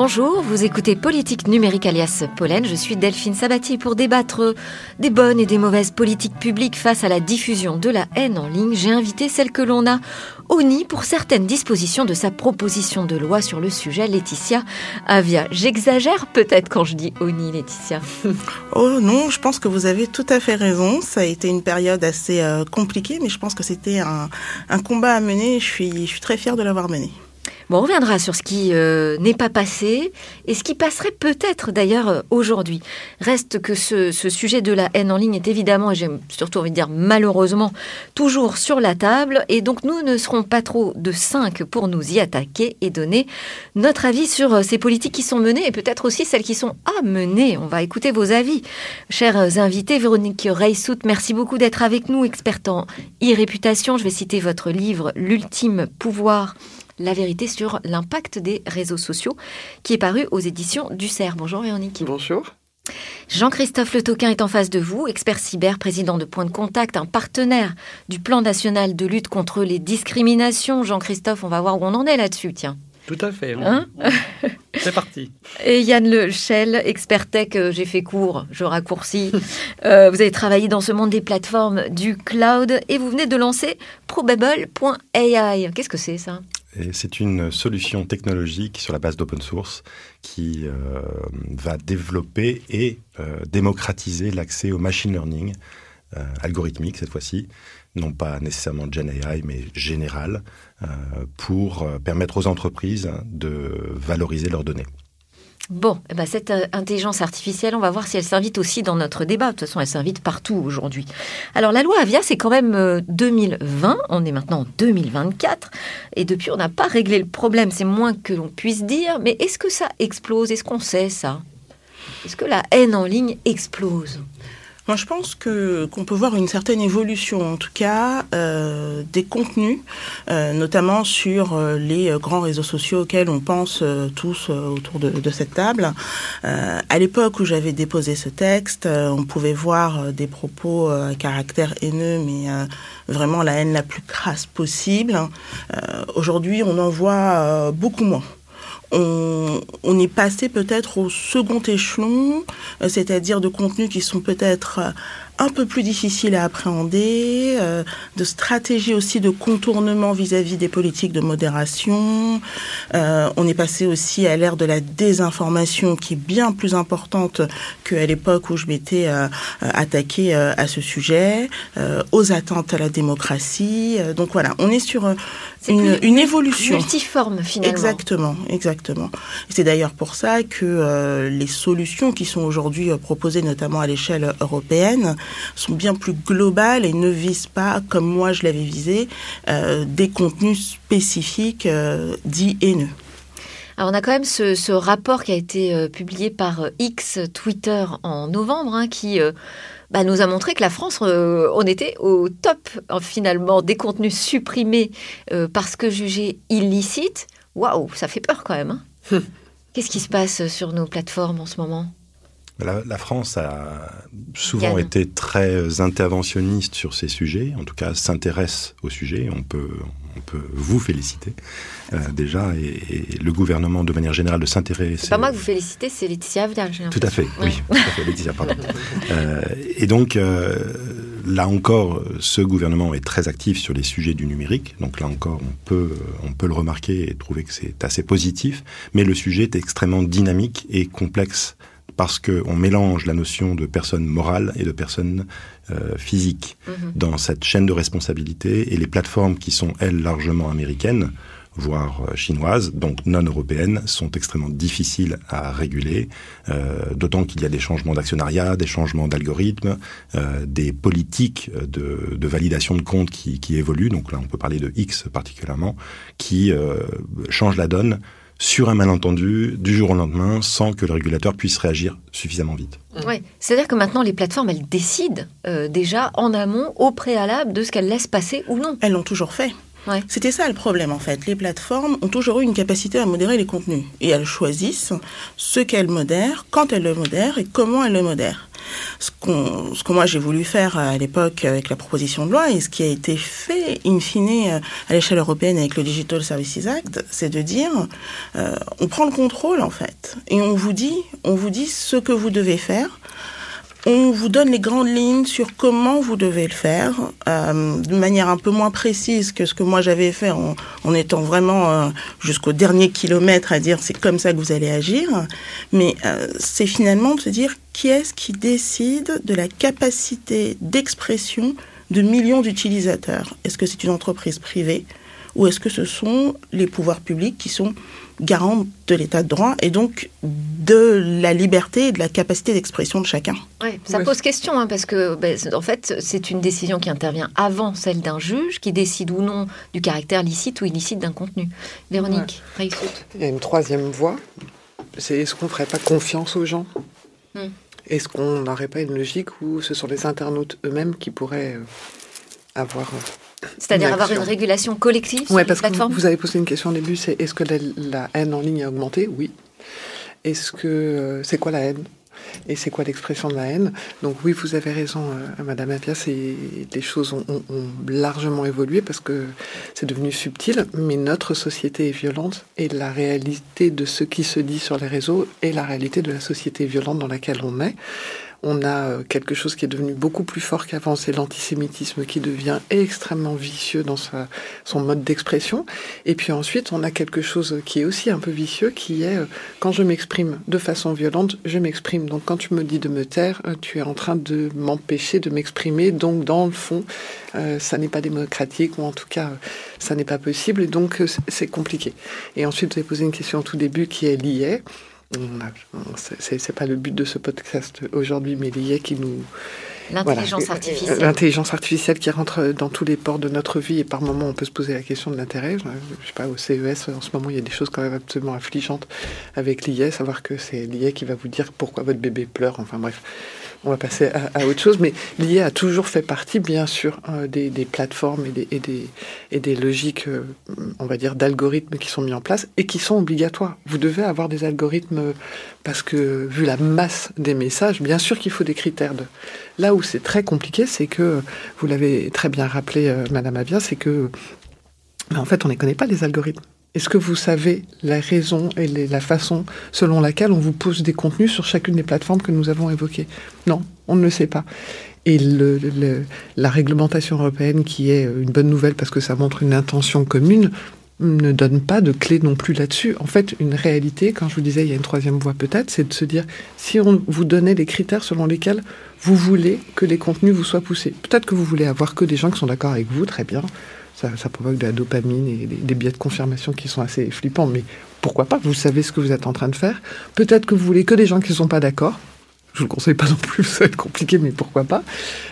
Bonjour, vous écoutez Politique numérique alias Pollen. Je suis Delphine Sabatier pour débattre des bonnes et des mauvaises politiques publiques face à la diffusion de la haine en ligne. J'ai invité celle que l'on a au nid pour certaines dispositions de sa proposition de loi sur le sujet, Laetitia Avia. J'exagère peut-être quand je dis au nid, Laetitia. Oh non, je pense que vous avez tout à fait raison. Ça a été une période assez euh, compliquée, mais je pense que c'était un, combat à mener. Je suis, je suis très fière de l'avoir mené. Bon, on reviendra sur ce qui euh, n'est pas passé et ce qui passerait peut-être d'ailleurs euh, aujourd'hui. Reste que ce, sujet de la haine en ligne est évidemment, et j'ai surtout envie de dire malheureusement, toujours sur la table. Et donc nous ne serons pas trop de cinq pour nous y attaquer et donner notre avis sur euh, ces politiques qui sont menées et peut-être aussi celles qui sont à mener. On va écouter vos avis. Chers invités, Véronique Reissout, merci beaucoup d'être avec nous, experte en e-réputation. Je vais citer votre livre L'ultime pouvoir la vérité sur l'impact des réseaux sociaux, qui est paru aux éditions du CERF. Bonjour Véronique. Bonjour. Jean-Christophe Le Toquin est en face de vous, expert cyber, président de Point de Contact, un partenaire du plan national de lutte contre les discriminations. Jean-Christophe, on va voir où on en est là-dessus, tiens. Tout à fait. Hein C'est parti. Et Yann Le Chel, expert tech, euh, j'ai fait court, je raccourcis. Euh, vous avez travaillé dans ce monde des plateformes du cloud et vous venez de lancer probable.ai. Qu'est-ce que c'est ça? C'est une solution technologique sur la base d'open source qui euh, va développer et euh, démocratiser l'accès au machine learning euh, algorithmique cette fois-ci, non pas nécessairement Gen AI, mais général, pour permettre aux entreprises de valoriser leurs données. Bon, eh ben cette euh, intelligence artificielle, on va voir si elle s'invite aussi dans notre débat. De toute façon, elle s'invite partout aujourd'hui. Alors, la loi Avia, c'est quand même 2020. Euh, on est maintenant en 2024. Et depuis, on n'a pas réglé le problème. C'est moins que l'on puisse dire. Mais est-ce que ça explose? Est-ce qu'on sait ça? Est-ce que la haine en ligne explose? Moi, je pense que qu'on peut voir une certaine évolution, en tout cas, euh, des contenus, euh, notamment sur euh, les grands réseaux sociaux auxquels on pense tous autour de, de, cette table. à l'époque où j'avais déposé ce texte, on pouvait voir des propos à caractère haineux, mais vraiment la haine la plus crasse possible. Aujourd'hui, on en voit beaucoup moins on, est passé peut-être au second échelon, euh, c'est-à-dire de contenus qui sont peut-être euh, un peu plus difficiles à appréhender, euh, de stratégies aussi de contournement vis-à-vis des politiques de modération. on est passé aussi à l'ère de la désinformation qui est bien plus importante qu'à l'époque où je m'étais attaqué à ce sujet, aux attentes à la démocratie. donc voilà, on est sur une, une, évolution. Multiforme finalement. Exactement, exactement. C'est d'ailleurs pour ça que euh, les solutions qui sont aujourd'hui euh, proposées, notamment à l'échelle européenne, sont bien plus globales et ne visent pas, comme moi je l'avais visé, euh, des contenus spécifiques euh, dits haineux. Alors on a quand même ce, ce rapport qui a été publié par X Twitter en novembre, hein, qui bah, nous a montré que la France, euh, on était au top finalement des contenus supprimés euh, parce que jugés illicites. Waouh, ça fait peur quand même. Hein. Qu'est-ce qui se passe sur nos plateformes en ce moment? La, France a souvent été très interventionniste sur ces sujets, en tout cas s'intéresse au sujet. On peut, on peut vous féliciter euh, déjà, et, le gouvernement de manière générale de s'intéresser. C'est pas moi que vous félicitez, c'est Laetitia Avia. Tout à fait, oui, tout à fait, Laetitia, pardon. euh, et donc, euh, là encore, ce gouvernement est très actif sur les sujets du numérique. Donc là encore, on peut, on peut le remarquer et trouver que c'est assez positif. Mais le sujet est extrêmement dynamique et complexe parce qu'on mélange la notion de personne morale et de personne euh, physique mhm. dans cette chaîne de responsabilité et les plateformes qui sont, elles, largement américaines, voire euh, chinoises, donc non européennes, sont extrêmement difficiles à réguler, euh, d'autant qu'il y a des changements d'actionnariat, des changements d'algorithmes, euh, des politiques de, de, validation de comptes qui, qui, évoluent, donc là on peut parler de X particulièrement, qui changent la donne sur un malentendu du jour au lendemain sans que le régulateur puisse réagir suffisamment vite. Oui, c'est-à-dire que maintenant les plateformes, elles décident euh, déjà en amont, au préalable, de ce qu'elles laissent passer ou non. Elles l'ont toujours fait. C'était ça le problème en fait. Les plateformes ont toujours eu une capacité à modérer les contenus et elles choisissent ce qu'elles modèrent, quand elles le modèrent et comment elles le modèrent. Ce, ce que moi j'ai voulu faire à l'époque avec la proposition de loi et ce qui a été fait in fine à l'échelle européenne avec le Digital Services Act, c'est de dire euh, on prend le contrôle en fait et on vous dit on vous dit ce que vous devez faire on vous donne les grandes lignes sur comment vous devez le faire, euh, de manière un peu moins précise que ce que moi j'avais fait en, étant vraiment euh, jusqu'au dernier kilomètre à dire c'est comme ça que vous allez agir. Mais euh, c'est finalement de se dire qui est-ce qui décide de la capacité d'expression de millions d'utilisateurs? Est-ce que c'est une entreprise privée ou est-ce que ce sont les pouvoirs publics qui sont garante de l'état de droit et donc de la liberté et de la capacité d'expression de chacun. Ouais, ça pose question hein, parce que ben, en fait c'est une décision qui intervient avant celle d'un juge qui décide ou non du caractère licite ou illicite d'un contenu. Véronique, ouais. Il y a une troisième voie, c'est est-ce qu'on ne ferait pas confiance aux gens? Hmm. Est-ce qu'on n'aurait pas une logique où ce sont les internautes eux-mêmes qui pourraient euh, avoir euh, c'est-à-dire avoir une régulation collective Oui, parce que vous avez posé une question au début, c'est est-ce que la, haine en ligne a augmenté? Oui. Est-ce que euh, c'est quoi la haine? Et c'est quoi l'expression de la haine? Donc oui, vous avez raison, euh, Madame Apia, les choses ont, largement évolué parce que c'est devenu subtil, mais notre société est violente et la réalité de ce qui se dit sur les réseaux est la réalité de la société violente dans laquelle on est on a euh, quelque chose qui est devenu beaucoup plus fort qu'avant, c'est l'antisémitisme qui devient extrêmement vicieux dans sa, son mode d'expression. Et puis ensuite, on a quelque chose qui est aussi un peu vicieux, qui est euh, quand je m'exprime de façon violente, je m'exprime. Donc quand tu me dis de me taire, euh, tu es en train de m'empêcher de m'exprimer. Donc dans le fond, ça n'est pas démocratique, ou en tout cas, ça n'est pas possible. Et donc c'est compliqué. Et ensuite, vous avez posé une question au tout début qui est liée. C'est pas le but de ce podcast aujourd'hui, mais l'IA qui nous. L'intelligence artificielle. L'intelligence artificielle qui rentre dans tous les ports de notre vie et par moment on peut se poser la question de l'intérêt. Je sais pas, au CES en ce moment il y a des choses quand même absolument affligeantes avec l'IA, savoir que c'est l'IA qui va vous dire pourquoi votre bébé pleure, enfin bref on va passer à, autre chose, mais l'IA a toujours fait partie, bien sûr, euh, des, plateformes et des, logiques, euh, on va dire, d'algorithmes qui sont mis en place et qui sont obligatoires. Vous devez avoir des algorithmes parce que, vu la masse des messages, bien sûr qu'il faut des critères. Là où c'est très compliqué, c'est que, vous l'avez très bien rappelé, euh, Madame Avia, c'est que, en fait, on ne connaît pas les algorithmes. Est-ce que vous savez la raison et la façon selon laquelle on vous pose des contenus sur chacune des plateformes que nous avons évoquées? Non, on ne le sait pas. Et la réglementation européenne, qui est une bonne nouvelle parce que ça montre une intention commune, ne donne pas de clé non plus là-dessus. En fait, une réalité, quand je vous disais, il y a une troisième voie peut-être, c'est de se dire, si on vous donnait les critères selon lesquels vous voulez que les contenus vous soient poussés, peut-être que vous voulez avoir que des gens qui sont d'accord avec vous, très bien ça, provoque de la dopamine et des, biais de confirmation qui sont assez flippants. Mais pourquoi pas Vous savez ce que vous êtes en train de faire. Peut-être que vous voulez que des gens qui ne sont pas d'accord. Je ne vous conseille pas non plus, ça va être compliqué, mais pourquoi pas.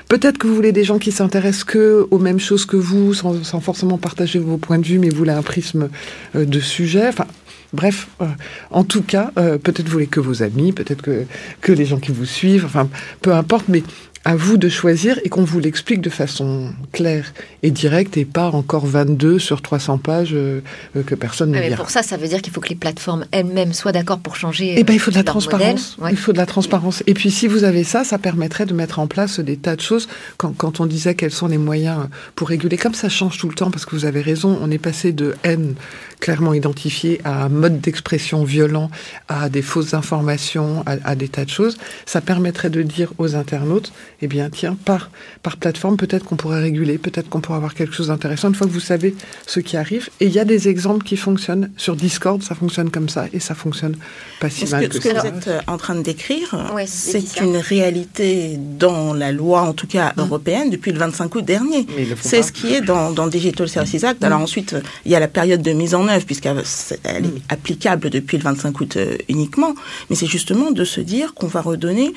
Peut-être que vous voulez des gens qui s'intéressent que aux mêmes choses que vous, sans, forcément partager vos points de vue, mais vous voulez un prisme euh, de sujet. Enfin, Bref, euh, en tout cas, euh, peut-être vous voulez que vos amis, peut-être que, que les gens qui vous suivent, enfin, peu importe, mais à vous de choisir et qu'on vous l'explique de façon claire et directe et pas encore 22 sur 300 pages euh, euh, que personne ne lira. Pour ça, ça veut dire qu'il faut que les plateformes elles-mêmes soient d'accord pour changer. Eh ben, il faut de la transparence. Il faut de la transparence. Et puis, si vous avez ça, ça permettrait de mettre en place des tas de choses. Quand, quand on disait quels sont les moyens pour réguler, comme ça change tout le temps, parce que vous avez raison, on est passé de haine clairement identifiée à un mode d'expression violent, à des fausses informations, à, à des tas de choses. Ça permettrait de dire aux internautes eh bien, tiens, par, par plateforme, peut-être qu'on pourrait réguler, peut-être qu'on pourrait avoir quelque chose d'intéressant une fois que vous savez ce qui arrive. Et il y a des exemples qui fonctionnent. Sur Discord, ça fonctionne comme ça et ça fonctionne pas si mal que, Ce que vous êtes euh, en train de décrire, c'est une réalité dans la loi, en tout cas mmh. européenne, depuis le 25 août dernier. C'est ce qui est dans, dans Digital Services Act. Alors mmh. ensuite, il y a la période de mise en œuvre, puisqu'elle est mmh. applicable depuis le 25 août euh, uniquement. Mais c'est justement de se dire qu'on va redonner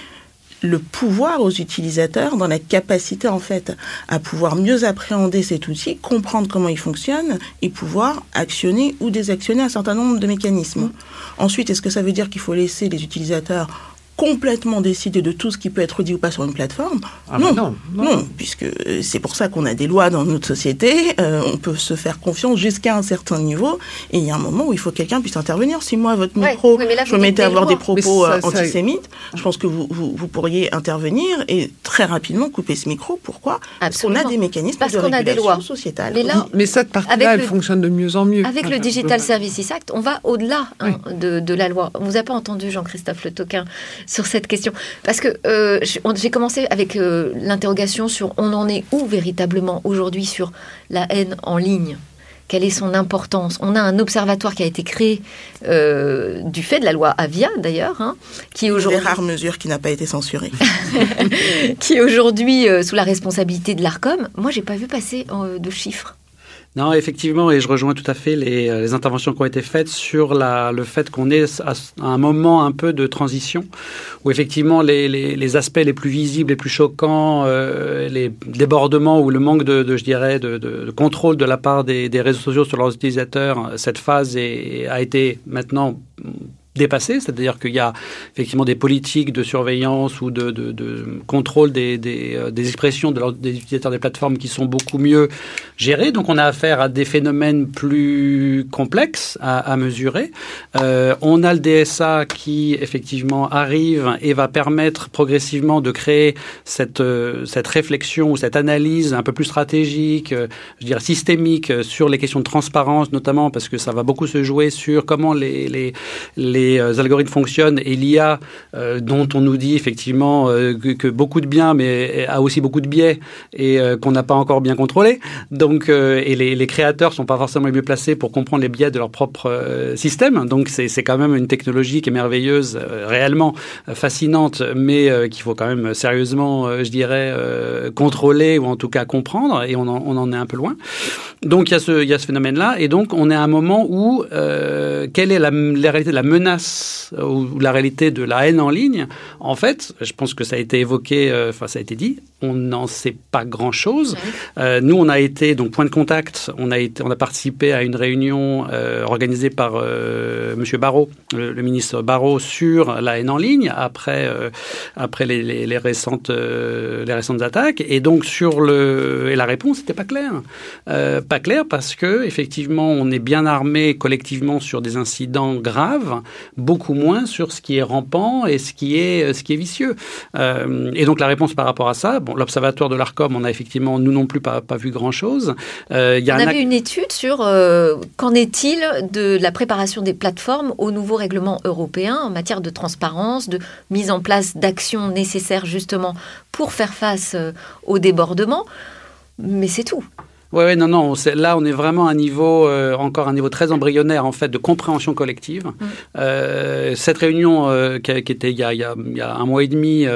le pouvoir aux utilisateurs dans la capacité en fait à pouvoir mieux appréhender cet outil, comprendre comment il fonctionne et pouvoir actionner ou désactionner un certain nombre de mécanismes. Ensuite, est-ce que ça veut dire qu'il faut laisser les utilisateurs complètement décider de tout ce qui peut être dit ou pas sur une plateforme. Ah, non, non, non, non. puisque euh, c'est pour ça qu'on a des lois dans notre société. euh, on peut se faire confiance jusqu'à un certain niveau. Et il y a un moment où il faut que quelqu'un puisse intervenir. Si moi, à votre Ouais, micro, oui, mais là, je me mettais à avoir des propos ça, euh, ça- antisémites, je pense que vous, vous, vous pourriez intervenir et très rapidement couper ce micro. Pourquoi? Parce qu'on a des mécanismes Parce de qu'on a des régulation lois. sociétale. Mais là, Mais cette partie-là, Avec elle le- fonctionne de mieux en mieux. Avec le Digital Services Act, on va au-delà hein, de, de la loi. On vous a pas entendu, Jean-Christophe Le Toquin, sur cette question. Parce que euh, j'ai commencé avec euh, l'interrogation sur on en est où véritablement aujourd'hui sur la haine en ligne? Quelle est son importance? On a un observatoire qui a été créé euh, du fait de la loi Avia, d'ailleurs, hein, qui est Une des aujourd'hui rares mesures qui n'a pas été censurée. qui est aujourd'hui euh, sous la responsabilité de l'Arcom. Moi, j'ai pas vu passer euh, de chiffres. Non, effectivement, et je rejoins tout à fait les, euh, interventions qui ont été faites sur le fait qu'on est à, un moment un peu de transition, où effectivement les, aspects les plus visibles, les plus choquants, euh, les débordements ou le manque de, je dirais, de, contrôle de la part des, réseaux sociaux sur leurs utilisateurs, cette phase a été maintenant dépassé, c'est-à-dire qu'il y a effectivement des politiques de surveillance ou de, contrôle des, euh, expressions des utilisateurs des plateformes qui sont beaucoup mieux gérées. Donc on a affaire à des phénomènes plus complexes à, mesurer. Euh, on a le DSA qui effectivement arrive et va permettre progressivement de créer cette, euh, cette réflexion ou cette analyse un peu plus stratégique, je dirais systémique sur les questions de transparence notamment parce que ça va beaucoup se jouer sur comment les euh, algorithmes fonctionnent et l'IA euh, dont on nous dit effectivement euh, que, beaucoup de biens mais a aussi beaucoup de biais et qu'on n'a pas encore bien contrôlé. Donc et les, les créateurs sont pas forcément les mieux placés pour comprendre les biais de leur propre système. Donc c'est quand même une technologie qui est merveilleuse, réellement fascinante, mais qu'il faut quand même sérieusement, je dirais, contrôler ou en tout cas comprendre. Et on en, on en est un peu loin. Donc il y a ce, ce phénomène-là, et donc on est à un moment où quelle est la réalité de la menace euh, ou la réalité de la haine en ligne En fait, je pense que ça a été évoqué, euh, enfin ça a été dit, on n'en sait pas grand-chose. Euh, nous, on a été donc point de contact, on a été, on a participé à une réunion euh, organisée par Monsieur Barrot, le, le ministre Barrot, sur la haine en ligne après après les, les, les récentes les récentes attaques, et donc sur le et la réponse n'était pas claire. Pas clair parce que effectivement on est bien armé collectivement sur des incidents graves, beaucoup moins sur ce qui est rampant et ce qui est ce qui est vicieux. Euh, et donc la réponse par rapport à ça, bon, l'observatoire de l'Arcom, on a effectivement nous non plus pas, pas vu grand chose. Euh, on un avait une étude sur euh, qu'en est-il de la préparation des plateformes au nouveau règlement européen en matière de transparence, de mise en place d'actions nécessaires justement pour faire face euh, au débordement. Mais c'est tout. Oui, ouais, non, non. Là, on est vraiment à un niveau, euh, encore un niveau très embryonnaire, en fait, de compréhension collective. Mmh. Euh, cette réunion, euh, qui, qui, était il y, a, il, y a, un mois et demi,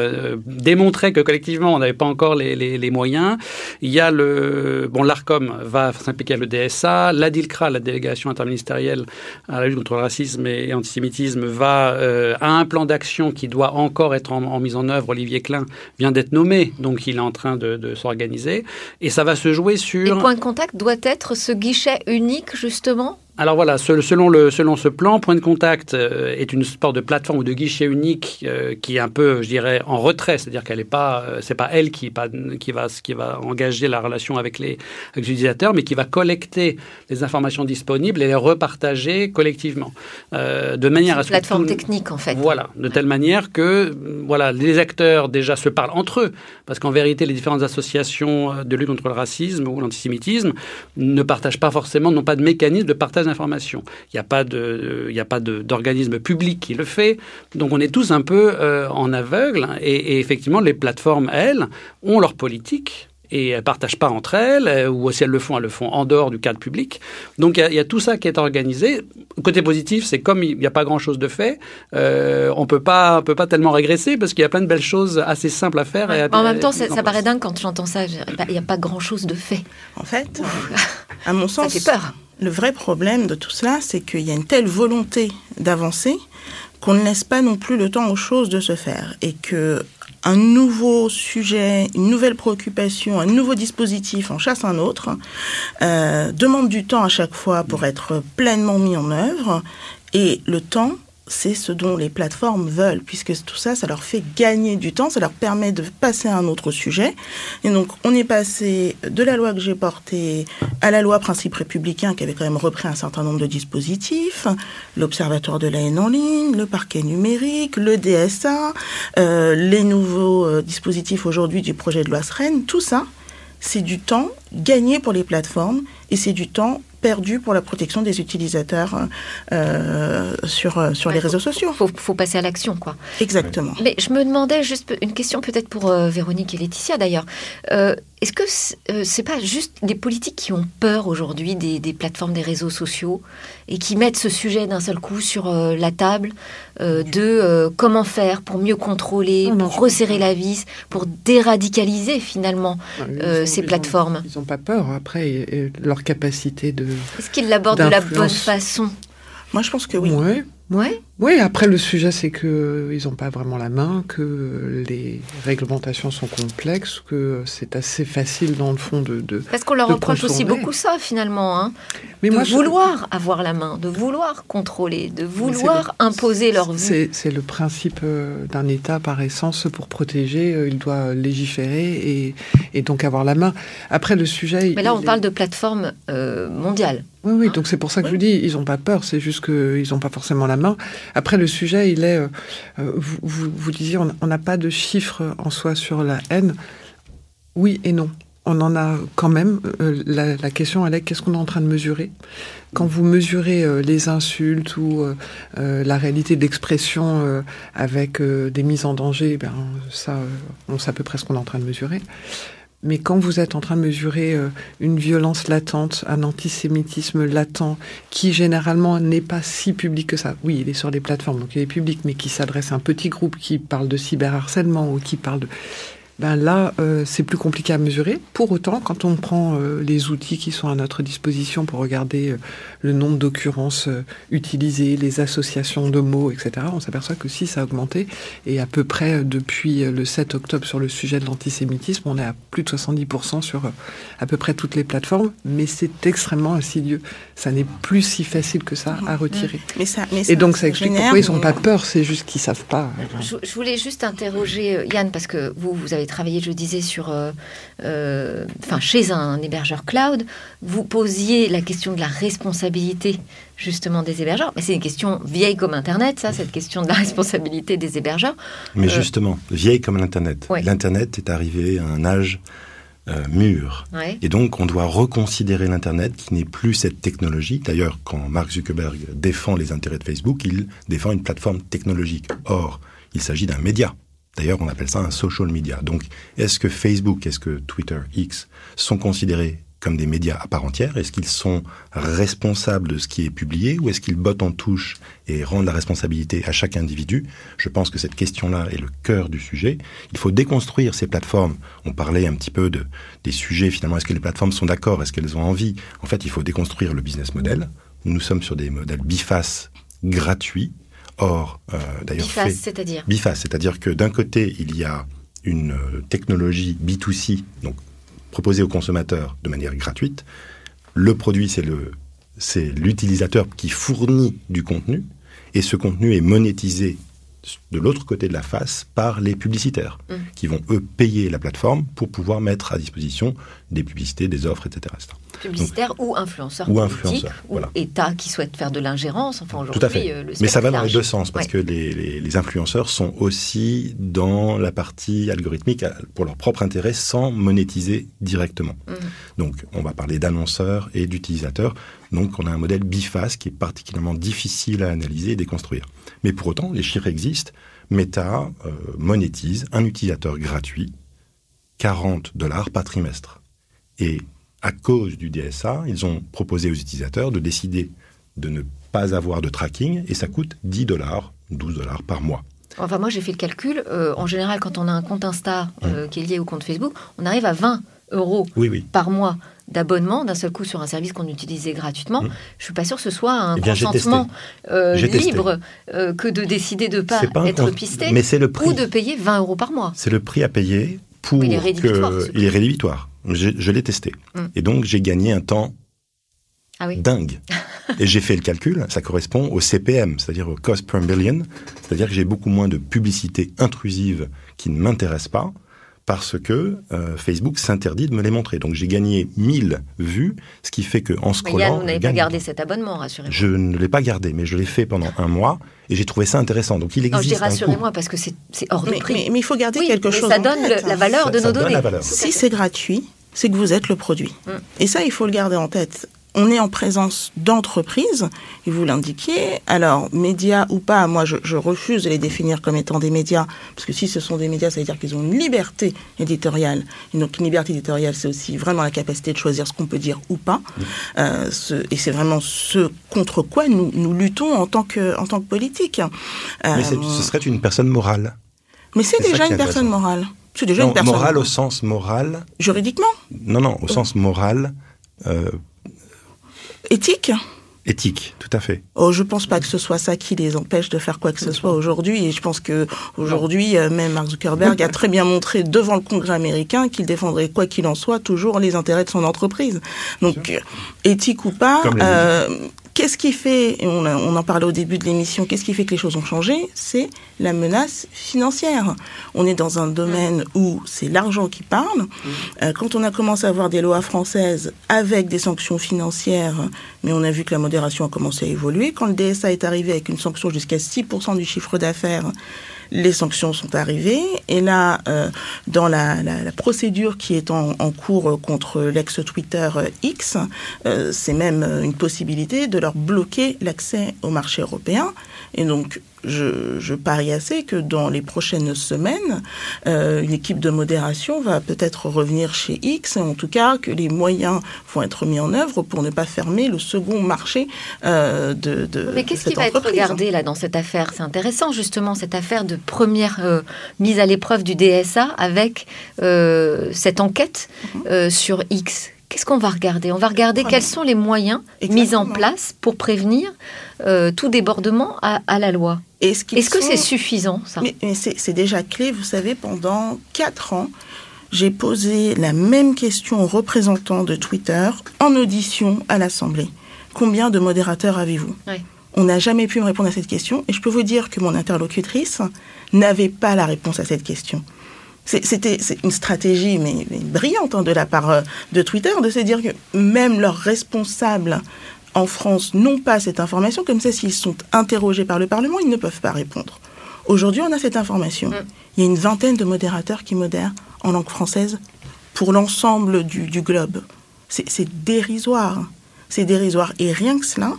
démontrait que collectivement, on n'avait pas encore les, les, les, moyens. Il y a le. Bon, l'ARCOM va s'impliquer à le DSA. La DILCRA, la délégation interministérielle à la lutte contre le racisme et l'antisémitisme, va à un plan d'action qui doit encore être en, en, mise en œuvre. Olivier Klein vient d'être nommé, donc il est en train de, de s'organiser. Et ça va se jouer sur point de contact doit être ce guichet unique, justement alors voilà, selon, le, selon ce plan, Point de Contact euh, est une sorte de plateforme ou de guichet unique euh, qui est un peu, je dirais, en retrait, c'est-à-dire qu'elle n'est pas, euh, c'est pas elle qui, pas, qui, va, qui va engager la relation avec les, avec les utilisateurs, mais qui va collecter les informations disponibles et les repartager collectivement, euh, de manière à ce plateforme tout, technique en fait. Voilà, de telle manière que voilà, les acteurs déjà se parlent entre eux, parce qu'en vérité, les différentes associations de lutte contre le racisme ou l'antisémitisme ne partagent pas forcément, n'ont pas de mécanisme de partage d'informations. Il n'y a pas de, il n'y a pas d'organisme public qui le fait. Donc on est tous un peu euh, en aveugle. Et, et, effectivement, les plateformes, elles, ont leur politique. Et elles ne partagent pas entre elles, ou si elles le font, elles le font en dehors du cadre public. Donc il y, a, il y a tout ça qui est organisé. Côté positif, c'est comme il n'y a pas grand-chose de fait, euh, on peut pas, peut pas tellement régresser parce qu'il y a plein de belles choses assez simples à faire. Ouais. Et à, en même temps, ça, ça paraît dingue quand j'entends ça. Il n'y a pas grand-chose de fait. En fait, à mon sens, ça fait peur. Le vrai problème de tout cela, c'est qu'il y a une telle volonté d'avancer qu'on ne laisse pas non plus le temps aux choses de se faire. Et que un nouveau sujet, une nouvelle préoccupation, un nouveau dispositif en chasse un autre, euh, demande du temps à chaque fois pour être pleinement mis en œuvre. Et le temps c'est ce dont les plateformes veulent, puisque tout ça, ça leur fait gagner du temps, ça leur permet de passer à un autre sujet. Et donc, on est passé de la loi que j'ai portée à la loi principe républicain, qui avait quand même repris un certain nombre de dispositifs, l'Observatoire de la haine en ligne, le parquet numérique, le DSA, euh, les nouveaux euh, dispositifs aujourd'hui du projet de loi SREN, tout ça, c'est du temps gagné pour les plateformes et c'est du temps perdu pour la protection des utilisateurs euh, sur, euh, sur les réseaux sociaux. Il faut, faut, passer à l'action, quoi. Exactement. Mais je me demandais juste une question peut-être pour euh, Véronique et Laetitia d'ailleurs. Euh, est-ce que c'est pas juste des politiques qui ont peur aujourd'hui des, des, plateformes, des réseaux sociaux et qui mettent ce sujet d'un seul coup sur la table de comment faire pour mieux contrôler, non, pour resserrer la vis, pour déradicaliser finalement ont, ces plateformes? Ils n'ont pas peur après et, et leur capacité de est-ce qu'ils l'abordent de la bonne façon? Moi, je pense que oui. Ouais. Ouais? Oui, après le sujet c'est que ils n'ont pas vraiment la main, que les réglementations sont complexes, que c'est assez facile dans le fond de. de Parce qu'on leur reproche aussi beaucoup ça finalement, hein, Mais de moi, je- vouloir avoir la main, de vouloir contrôler, de vouloir imposer leur vue. C'est le principe euh, d'un État par essence pour protéger. euh, il doit légiférer et, et donc avoir la main. Après le sujet. Mais là, on est- parle de plateforme euh, mondiale. Oui, oui, donc c'est pour ça que je vous dis, ils n'ont pas peur, c'est juste qu'ils n'ont pas forcément la main. Après, le sujet, il est, euh, euh, vous, vous, disiez, on n'a pas de chiffres en soi sur la haine. Oui et non. On en a quand même. Euh, la, question, elle est, qu'est-ce qu'on est en train de mesurer? Quand vous mesurez les insultes ou la réalité de l'expression euh, avec des mises en danger, ben, ça, on sait à peu près ce qu'on est en train de mesurer. Mais quand vous êtes en train de mesurer euh, une violence latente, un antisémitisme latent, qui généralement n'est pas si public que ça. Oui, il est sur les plateformes, donc il est public, mais qui s'adresse à un petit groupe qui parle de cyberharcèlement ou qui parle de... Ben là, euh, c'est plus compliqué à mesurer. Pour autant, quand on prend euh, les outils qui sont à notre disposition pour regarder euh, le nombre d'occurrences euh, utilisées, les associations de mots, etc., on s'aperçoit que si ça a augmenté, et à peu près euh, depuis euh, le 7 octobre sur le sujet de l'antisémitisme, on est à plus de 70% sur euh, à peu près toutes les plateformes, mais c'est extrêmement insidieux. Ça n'est plus si facile que ça à retirer. Mais ça, mais Et donc ça explique génère, pourquoi ils n'ont mais- pas peur, c'est juste qu'ils savent pas. Je, je voulais juste interroger euh, Yann parce que vous, vous avez travaillé, je le disais, sur, euh, euh, enfin, chez un hébergeur cloud. Vous posiez la question de la responsabilité justement des hébergeurs. Mais c'est une question vieille comme Internet, ça, cette question de la responsabilité des hébergeurs. Mais Euh, justement, vieille comme l'Internet. Ouais. L'Internet est arrivé à un âge euh, mûr. Ouais. Et donc, on doit reconsidérer l'Internet qui n'est plus cette technologie. D'ailleurs, quand Mark Zuckerberg défend les intérêts de Facebook, il défend une plateforme technologique. Or, il s'agit d'un média. D'ailleurs, on appelle ça un social media. Donc, est-ce que Facebook, est-ce que Twitter, X sont considérés comme des médias à part entière? Est-ce qu'ils sont responsables de ce qui est publié ou est-ce qu'ils bottent en touche et rendent la responsabilité à chaque individu? Je pense que cette question-là est le cœur du sujet. Il faut déconstruire ces plateformes. On parlait un petit peu de, des sujets finalement. Est-ce que les plateformes sont d'accord? Est-ce qu'elles ont envie? En fait, il faut déconstruire le business model. Nous sommes sur des modèles bifaces gratuits. Or, euh, d'ailleurs, Biface, c'est-à-dire. biface, c'est-à-dire que d'un côté, il y a une euh, technologie B2C, donc proposée aux consommateurs de manière gratuite. Le produit, c'est le c'est l'utilisateur qui fournit du contenu, et ce contenu est monétisé de l'autre côté de la face par les publicitaires, Mm. qui vont eux payer la plateforme pour pouvoir mettre à disposition des publicités, des offres, etc. etc. Publicitaire ou influenceur Ou politique, influenceur, ou voilà. État qui souhaite faire de l'ingérence. Enfin, aujourd'hui, Tout à fait. euh, le Mais ça va dans les deux sens, parce Ouais. que les, les- les influenceurs sont aussi dans la partie algorithmique pour leur propre intérêt sans monétiser directement. Mhm. Donc, on va parler d'annonceurs et d'utilisateurs. Donc, on a un modèle biface qui est particulièrement difficile à analyser et déconstruire. Mais pour autant, les chiffres existent. Meta euh, monétise un utilisateur gratuit 40 dollars par trimestre. Et à cause du DSA, ils ont proposé aux utilisateurs de décider de ne pas avoir de tracking et ça coûte 10 dollars, 12 dollars par mois. Enfin, moi, j'ai fait le calcul. Euh, en général, quand on a un compte Insta euh, qui est lié au compte Facebook, on arrive à 20 euros Oui, oui. par mois d'abonnement d'un seul coup sur un service qu'on utilisait gratuitement. Mm. Je suis pas sûre que ce soit un Eh bien, consentement euh, libre euh, que de décider de pas, pas être pisté Mais c'est le prix. ou de payer 20 euros par mois. C'est le prix à payer pour Il est rédhibitoire, que... Il est rédhibitoire. Je, je l'ai testé. Mm. Et donc, j'ai gagné un temps Ah oui. dingue. Et j'ai fait le calcul, ça correspond au CPM, c'est-à-dire au cost per million, c'est-à-dire que j'ai beaucoup moins de publicité intrusive qui ne m'intéresse pas parce que euh, Facebook s'interdit de me les montrer. Donc j'ai gagné 1000 vues, ce qui fait que en scrollant... Yann, vous n'avez pas gardé cet abonnement, rassurez-moi. Je ne l'ai pas gardé, mais je l'ai fait pendant un mois et j'ai trouvé ça intéressant. Donc il existe. Non, je dis rassurez-moi parce que c'est hors de mais, prix. Mais, il faut garder quelque mais chose. Ça en donne tête, le- la hein. valeur de nos ça donne données. la valeur. Si c'est gratuit, c'est que vous êtes le produit. Mm. Et ça, il faut le garder en tête. On est en présence d'entreprises, et vous l'indiquiez. Alors, médias ou pas, moi, je, je refuse de les définir comme étant des médias, parce que si ce sont des médias, ça veut dire qu'ils ont une liberté éditoriale. Et donc, une liberté éditoriale, c'est aussi vraiment la capacité de choisir ce qu'on peut dire ou pas. Euh, ce- et c'est vraiment ce contre quoi nous, nous luttons en tant que, en tant que politique. Mais Euh, ce serait une personne morale. mais c'est déjà une personne morale. C'est déjà Non, une personne morale au sens moral. Juridiquement, Non, non, au sens moral, euh, éthique. éthique, tout à fait. Oh, je pense pas que ce soit ça qui les empêche de faire quoi que ce soit aujourd'hui. Et je pense que aujourd'hui, euh, même Mark Zuckerberg a très bien montré devant le Congrès américain qu'il défendrait quoi qu'il en soit toujours les intérêts de son entreprise. Donc, euh, éthique ou pas, euh, qu'est-ce qui fait, et on, a- on en parlait au début de l'émission, qu'est-ce qui fait que les choses ont changé? C'est la menace financière. On est dans un domaine où c'est l'argent qui parle. Euh, quand on a commencé à avoir des lois françaises avec des sanctions financières, mais on a vu que la modération a commencé à évoluer. Quand le DSA est arrivé avec une sanction jusqu'à 6% du chiffre d'affaires, les sanctions sont arrivées. Et là, euh, dans la, procédure qui est en, cours contre l'ex-Twitter X, euh, c'est même une possibilité de leur bloquer l'accès au marché européen. Et donc, je, je parie assez que dans les prochaines semaines, euh, une équipe de modération va peut-être revenir chez X, en tout cas que les moyens vont être mis en œuvre pour ne pas fermer le second marché euh, de, de Mais qu'est-ce qui va être regardé là dans cette affaire? C'est intéressant justement cette affaire de première euh, mise à l'épreuve du DSA avec euh, cette enquête euh, sur X. Qu'est-ce qu'on va regarder? On va regarder Voilà. quels sont les moyens mis en place pour prévenir euh, tout débordement à, à la loi. Est-ce que c'est suffisant ça? Mais, mais c'est c'est déjà clé, vous savez, pendant quatre ans, j'ai posé la même question aux représentants de Twitter en audition à l'Assemblée. Combien de modérateurs avez-vous? Ouais. On n'a jamais pu me répondre à cette question et je peux vous dire que mon interlocutrice n'avait pas la réponse à cette question. C'était une stratégie mais, mais brillante hein, de la part euh, de Twitter de se dire que même leurs responsables en France n'ont pas cette information, comme ça s'ils sont interrogés par le Parlement, ils ne peuvent pas répondre. Aujourd'hui, on a cette information. Mm. Il y a une vingtaine de modérateurs qui modèrent en langue française pour l'ensemble du, du globe. C'est dérisoire. C'est dérisoire. Et rien que cela,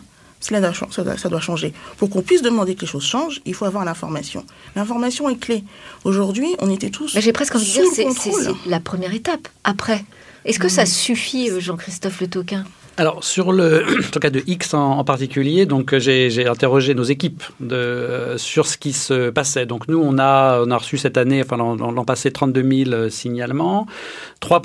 cela doit, ça, changer. Pour qu'on puisse demander que les choses changent, il faut avoir l'information. L'information est clé. Aujourd'hui, on était tous Mais J'ai presque envie de sous dire c'est c'est- la première étape. Après, est-ce que ça suffit, euh, Jean-Christophe Le Toquin? Alors sur le, sur le cas de X en, en particulier, donc euh, j'ai j'ai interrogé nos équipes de, euh, sur ce qui se passait. Donc nous on a on a reçu cette année, enfin l'an l'an passé 32 000 signalements, 3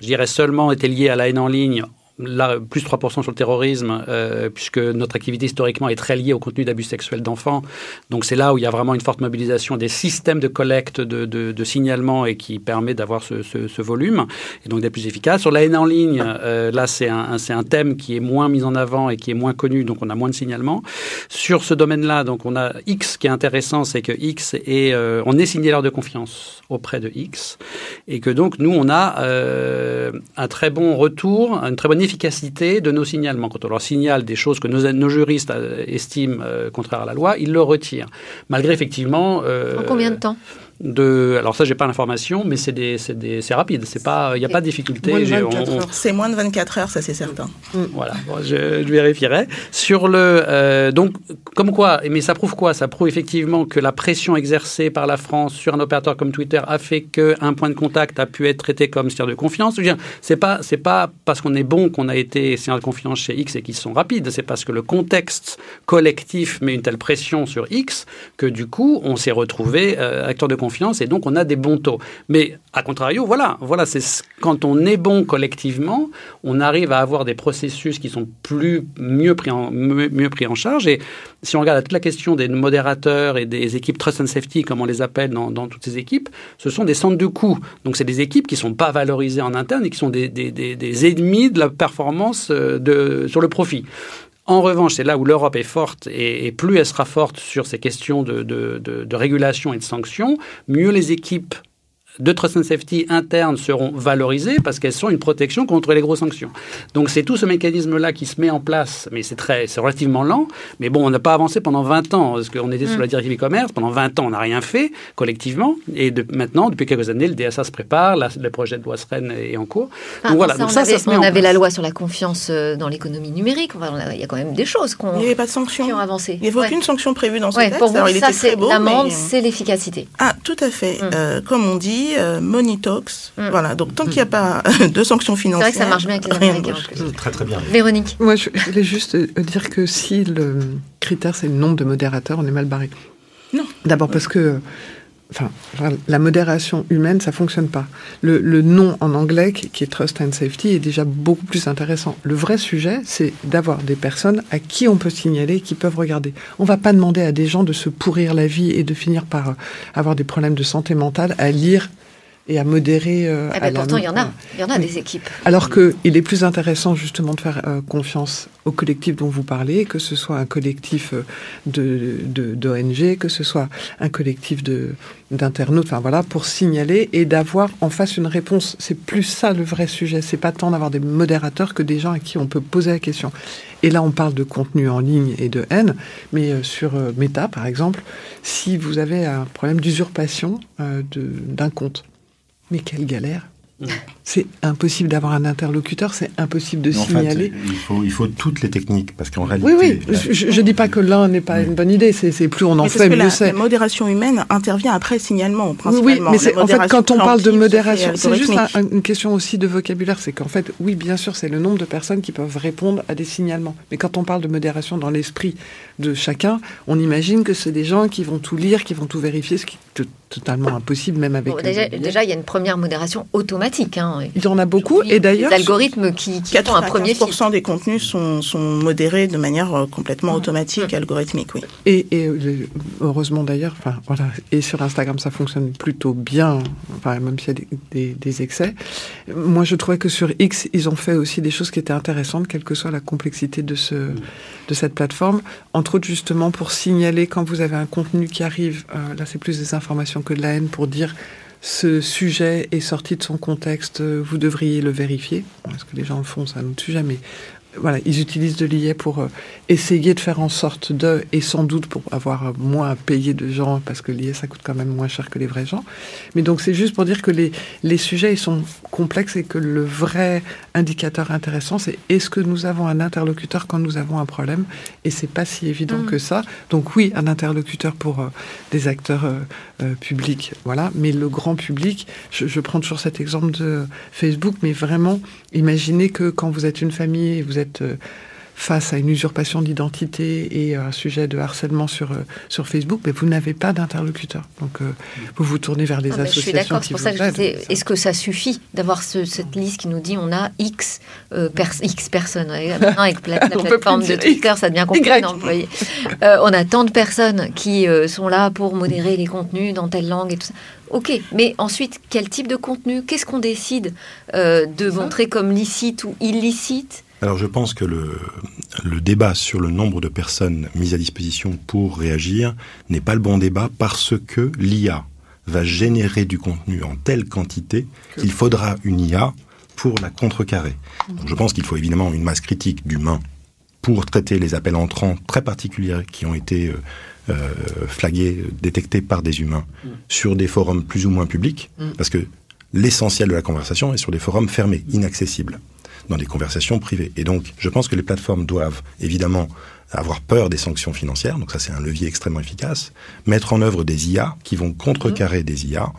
je dirais seulement étaient liés à la haine en ligne. Là, plus 3% sur le terrorisme, euh, puisque notre activité historiquement est très liée au contenu d'abus sexuels d'enfants. Donc c'est là où il y a vraiment une forte mobilisation des systèmes de collecte de, de, signalements et qui permet d'avoir ce, ce, volume et donc d'être plus efficace. Sur la haine en ligne, euh, là c'est un, un- un thème qui est moins mis en avant et qui est moins connu, donc on a moins de signalements. Sur ce domaine-là, donc on a X qui est intéressant, c'est que X est, euh, on est signaleur de confiance auprès de X et que donc nous on a euh, un très bon retour, une très bonne de nos signalements. Quand on leur signale des choses que nos, nos juristes euh, estiment euh, contraires à la loi, ils le retirent. Malgré effectivement. euh, En combien de temps? De, alors ça, j'ai pas l'information, mais c'est des, c'est des, c'est rapide. C'est pas, il n'y a pas de difficulté. Moins de J'ai- 24 on- on- heures. C'est moins de 24 heures, ça c'est certain. voilà, bon, je, je vérifierai. Sur le, euh, donc, comme quoi, mais ça prouve quoi? Ça prouve effectivement que la pression exercée par la France sur un opérateur comme Twitter a fait qu'un point de contact a pu être traité comme signal de confiance. Je veux dire, C'est pas, c'est pas parce qu'on est bon qu'on a été signal de confiance chez X et qu'ils sont rapides. C'est parce que le contexte collectif met une telle pression sur X que du coup, on s'est retrouvé euh, acteur de confiance et donc on a des bons taux. Mais à contrario, voilà, voilà, c'est ce- quand on est bon collectivement, on arrive à avoir des processus qui sont plus mieux pris en mieux, pris en charge. Et si on regarde toute la question des modérateurs et des équipes trust and safety, comme on les appelle dans, toutes ces équipes, ce sont des centres de coûts. Donc c'est des équipes qui sont pas valorisées en interne et qui sont des, ennemis de la performance euh, sur le profit. En revanche, c'est là où l'Europe est forte et, plus elle sera forte sur ces questions de, de régulation et de sanctions, mieux les équipes de trust and safety internes seront valorisées parce qu'elles sont une protection contre les grosses sanctions. Donc c'est tout ce mécanisme-là qui se met en place, mais c'est très, c'est relativement lent. Mais bon, on n'a pas avancé pendant 20 ans parce qu'on était sous mm. la directive e-commerce. Pendant 20 ans, on n'a rien fait collectivement. Et de, maintenant, depuis quelques années, le DSA se prépare, le projet de loi SREN est en cours. Ah, donc voilà. donc ça, ça se met on avait la loi sur la confiance euh, dans l'économie numérique. il y a quand même des choses qu'on. Il n'y avait pas de sanctions. Qui ont avancé. Il n'y avait aucune sanction prévue dans ce texte. Pour vous, ça, c'est l'amende, c'est l'efficacité. Ah, tout à fait. Mm. Euh, comme on dit, euh, money talks. Mm. Voilà. Donc tant qu'il n'y a pas de sanctions financières. C'est vrai que ça marche bien avec les Américains. Très très bien. Véronique. Moi, je voulais juste dire que si le critère c'est le nombre de modérateurs, on est mal barré. Non. D'abord parce que Enfin, la modération humaine, ça fonctionne pas. Le, le, nom en anglais, qui, est Trust and Safety, est déjà beaucoup plus intéressant. Le vrai sujet, c'est d'avoir des personnes à qui on peut signaler, qui peuvent regarder. On va pas demander à des gens de se pourrir la vie et de finir par avoir des problèmes de santé mentale à lire et à modérer. Euh, eh ben, pourtant, il y en a, il y en a des équipes. Alors qu'il est plus intéressant justement de faire euh, confiance au collectif dont vous parlez, que ce soit un collectif euh, de d'ONG, que ce soit un collectif de d'internautes, enfin voilà, pour signaler et d'avoir en face une réponse. C'est plus ça le vrai sujet. C'est pas tant d'avoir des modérateurs que des gens à qui on peut poser la question. Et là, on parle de contenu en ligne et de haine, mais euh, sur Meta, par exemple, si vous avez un problème d'usurpation d'un compte, mais quelle galère c'est impossible d'avoir un interlocuteur, c'est impossible de signaler. il, faut, il faut toutes les techniques, parce qu'en réalité... Oui, oui, je ne dis pas que l'un n'est pas une bonne idée, c'est plus on en fait, mieux c'est. La modération humaine intervient après le signalement, principalement. Oui, mais en fait, quand on parle de modération, c'est juste une question aussi de vocabulaire, c'est qu'en fait, oui, bien sûr, c'est le nombre de personnes qui peuvent répondre à des signalements. Mais quand on parle de modération dans l'esprit de chacun, on imagine que c'est des gens qui vont tout lire, qui vont tout vérifier, ce qui est totalement impossible, même avec... déjà, déjà, il y a une première modération automatique. Hein en a beaucoup. Et d'ailleurs, les algorithmes qui, qui font un premier filtre. des contenus sont, sont, modérés de manière euh, complètement automatique, algorithmique, oui. Et, euh, heureusement d'ailleurs, enfin voilà, et sur Instagram ça fonctionne plutôt bien, enfin même s'il y a des, des, excès. Moi je trouvais que sur X ils ont fait aussi des choses qui étaient intéressantes, quelle que soit la complexité de ce de cette plateforme, entre autres justement pour signaler quand vous avez un contenu qui arrive, euh, là c'est plus des informations que de la haine pour dire ce sujet est sorti de son contexte, vous devriez le vérifier. Est-ce que les gens le font, c'est un autre sujet, mais voilà, ils utilisent de l'IA pour euh, essayer de faire en sorte de, et sans doute pour avoir moins à payer de gens, parce que l'IA, ça coûte quand même moins cher que les vrais gens. Mais donc, c'est juste pour dire que les, les sujets, ils sont complexes et que le vrai indicateur intéressant, c'est est-ce que nous avons un interlocuteur quand nous avons un problème? Et c'est pas si évident mm. que ça. Donc, oui, un interlocuteur pour euh, des acteurs euh, publics, voilà. Mais le grand public, je, je prends toujours cet exemple de Facebook, mais vraiment, imaginez que quand vous êtes une famille et vous êtes euh, face à une usurpation d'identité et un sujet de harcèlement sur, euh, sur Facebook, mais vous n'avez pas d'interlocuteur. Donc, euh, vous vous tournez vers les associations. Je suis d'accord, c'est pour ça que je disais, est-ce que ça suffit d'avoir cette liste qui nous dit on a X, X personnes avec la, plateforme de Twitter, ça devient compliqué d'employer. on a tant de personnes qui sont là pour modérer les contenus dans telle langue et tout ça. Ok, mais ensuite, quel type de contenu? Qu'est-ce qu'on décide de montrer comme licite ou illicite? Alors je pense que le, le, débat sur le nombre de personnes mises à disposition pour réagir n'est pas le bon débat parce que l'IA va générer du contenu en telle quantité qu'il faudra une IA pour la contrecarrer. Donc je pense qu'il faut évidemment une masse critique d'humains pour traiter les appels entrants très particuliers qui ont été euh, euh flagués, détectés par des humains mm. sur des forums plus ou moins publics, mm. parce que l'essentiel de la conversation est sur des forums fermés, inaccessibles dans des conversations privées. Et donc, je pense que les plateformes doivent évidemment avoir peur des sanctions financières, donc ça c'est un levier extrêmement efficace, mettre en œuvre des IA qui vont contrecarrer des IA,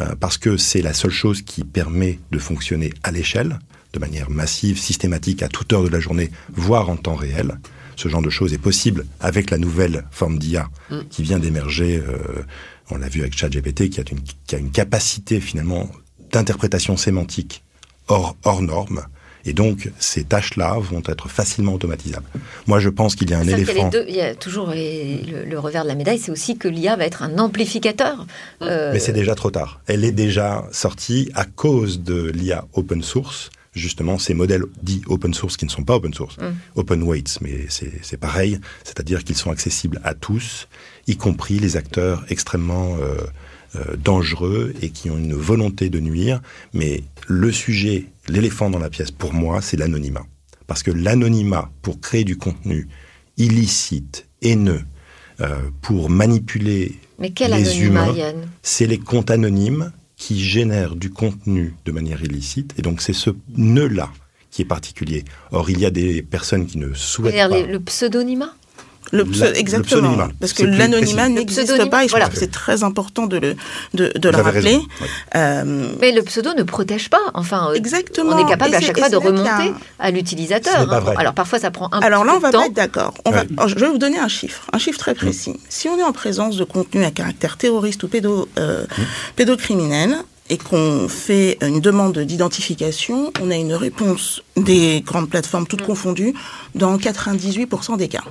euh, parce que c'est la seule chose qui permet de fonctionner à l'échelle, de manière massive, systématique, à toute heure de la journée, voire en temps réel. Ce genre de choses est possible avec la nouvelle forme d'IA qui vient d'émerger, euh, on l'a vu avec ChatGPT, qui, a une, qui a une capacité finalement d'interprétation sémantique hors, hors norme, et donc, ces tâches-là vont être facilement automatisables. Moi, je pense qu'il y a un éléphant. Il y, a toujours le, revers de la médaille, c'est aussi que l'IA va être un amplificateur. Euh, Mais c'est déjà trop tard. Elle est déjà sortie à cause de l'IA open source justement ces modèles dits open source qui ne sont pas open source, Mm. open weights, mais c'est c'est pareil, c'est-à-dire qu'ils sont accessibles à tous, y compris les acteurs extrêmement euh, euh, dangereux et qui ont une volonté de nuire. Mais le sujet, l'éléphant dans la pièce, pour moi, c'est l'anonymat. Parce que l'anonymat, pour créer du contenu illicite, haineux, euh, pour manipuler Mais quel les humains, c'est les comptes anonymes qui génèrent du contenu de manière illicite. Et donc, c'est ce nœud-là qui est particulier. Or, il y a des personnes qui ne souhaitent pas. le pseudonymat? Le La- pseu- le exactement. pseudonymat. Parce que l'anonymat n'existe pas et je voilà. pense que c'est très important de le, de, le rappeler. raison. Oui. Euh, Mais le pseudo ne protège pas. Enfin, euh, Exactement. on est capable Et à chaque fois de remonter un- à l'utilisateur. Hein. Alors parfois, ça prend un Alors petit là, on peu va temps. pas être d'accord. On va- Ouais. alors, je vais vous donner un chiffre, un chiffre très précis. Si on est en présence de contenu à caractère terroriste ou pédo, euh, pédocriminel et qu'on fait une demande d'identification, on a une réponse des grandes plateformes toutes confondues dans 98% des cas.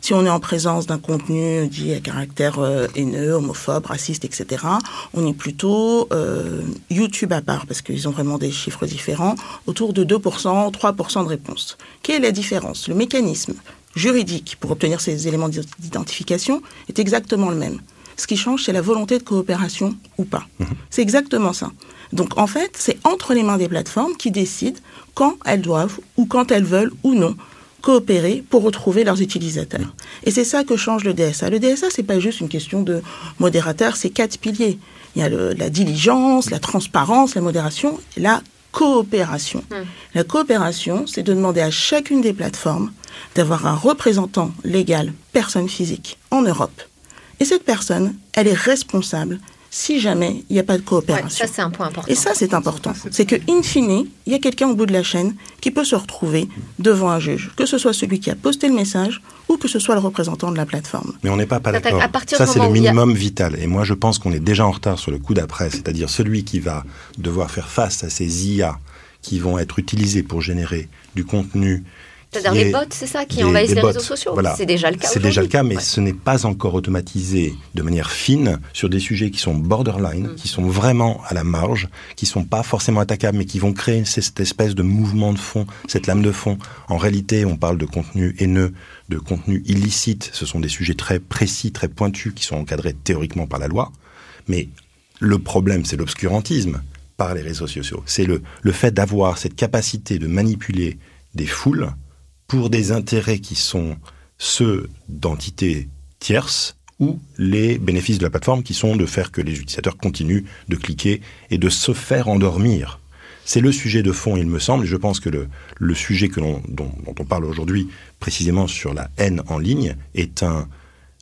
Si on est en présence d'un contenu dit à caractère euh, haineux, homophobe, raciste, etc., on est plutôt euh, YouTube à part, parce qu'ils ont vraiment des chiffres différents, autour de 2%, 3% de réponses. Quelle est la différence? Le mécanisme juridique pour obtenir ces éléments d'identification est exactement le même. Ce qui change, c'est la volonté de coopération ou pas. C'est exactement ça. Donc en fait, c'est entre les mains des plateformes qui décident quand elles doivent ou quand elles veulent ou non coopérer pour retrouver leurs utilisateurs. Et c'est ça que change le DSA. Le DSA, c'est pas juste une question de modérateur, c'est quatre piliers. Il y a le- la diligence, la transparence, la modération, et la coopération. La coopération, c'est de demander à chacune des plateformes d'avoir un représentant légal, personne physique, en Europe. Et cette personne, elle est responsable si jamais il n'y a pas de Ouais, coopération. ça, c'est un point important. Et ça, c'est important. C'est que, in fine, il y a quelqu'un au bout de la chaîne qui peut se retrouver devant un juge, que ce soit celui qui a posté le message ou que ce soit le représentant de la plateforme. Mais on n'est pas, pas d'accord. à partir Ça, c'est le a- minimum vital. Et moi, je pense qu'on est déjà en retard sur le coup d'après, c'est-à-dire celui qui va devoir faire face à ces IA qui vont être utilisés pour générer du contenu. C'est-à-dire les bots, c'est ça, qui des- envahissent des les bots. réseaux sociaux. Voilà. C'est déjà le cas. C'est déjà le cas, mais Ouais. ce n'est pas encore automatisé de manière fine sur des sujets qui sont borderline, Mm. qui sont vraiment à la marge, qui sont pas forcément attaquables, mais qui vont créer cette espèce de mouvement de fond, cette lame de fond. En réalité, on parle de contenu haineux, de contenu illicite. Ce sont des sujets très précis, très pointus, qui sont encadrés théoriquement par la loi. Mais le problème, c'est l'obscurantisme par les réseaux sociaux. C'est le, le fait d'avoir cette capacité de manipuler des foules pour des intérêts qui sont ceux d'entités tierces ou les bénéfices de la plateforme qui sont de faire que les utilisateurs continuent de cliquer et de se faire endormir. C'est le sujet de fond, il me semble, et je pense que le, sujet dont, dont on parle aujourd'hui, précisément sur la haine en ligne, est un